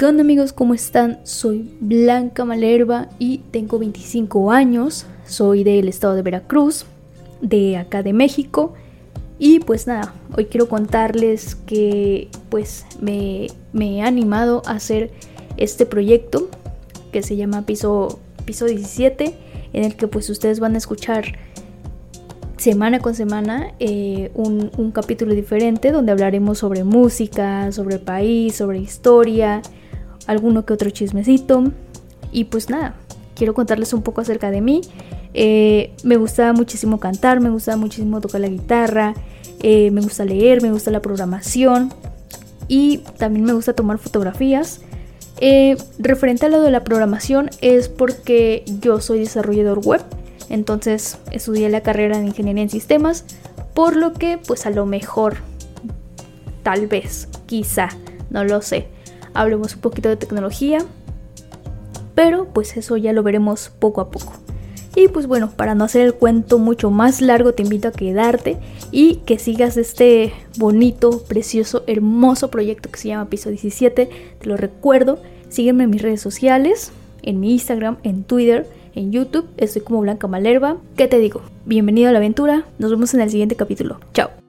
¿Qué onda amigos? ¿Cómo están? Soy Blanca Malerva y tengo 25 años. Soy del estado de Veracruz, de acá de México. Y pues nada, hoy quiero contarles que pues me, he animado a hacer este proyecto que se llama Piso, Piso 17, en el que pues ustedes van a escuchar semana con semana eh, un, capítulo diferente donde hablaremos sobre música, sobre país, sobre historia, alguno que otro chismecito. Y pues nada, quiero contarles un poco acerca de mí. Eh, me gusta muchísimo cantar, me gusta muchísimo tocar la guitarra, eh, me gusta leer, me gusta la programación y también me gusta tomar fotografías. Eh, referente a lo de la programación es porque yo soy desarrollador web, entonces estudié la carrera de ingeniería en sistemas, por lo que pues a lo mejor, tal vez, quizá, no lo sé, hablemos un poquito de tecnología, pero pues eso ya lo veremos poco a poco. Y pues bueno, para no hacer el cuento mucho más largo, te invito a quedarte y que sigas este bonito, precioso, hermoso proyecto que se llama Piso 17. Te lo recuerdo, sígueme en mis redes sociales, en mi Instagram, en Twitter, en YouTube. Estoy como Blanca Malerva. ¿Qué te digo? Bienvenido a la aventura. Nos vemos en el siguiente capítulo. Chao.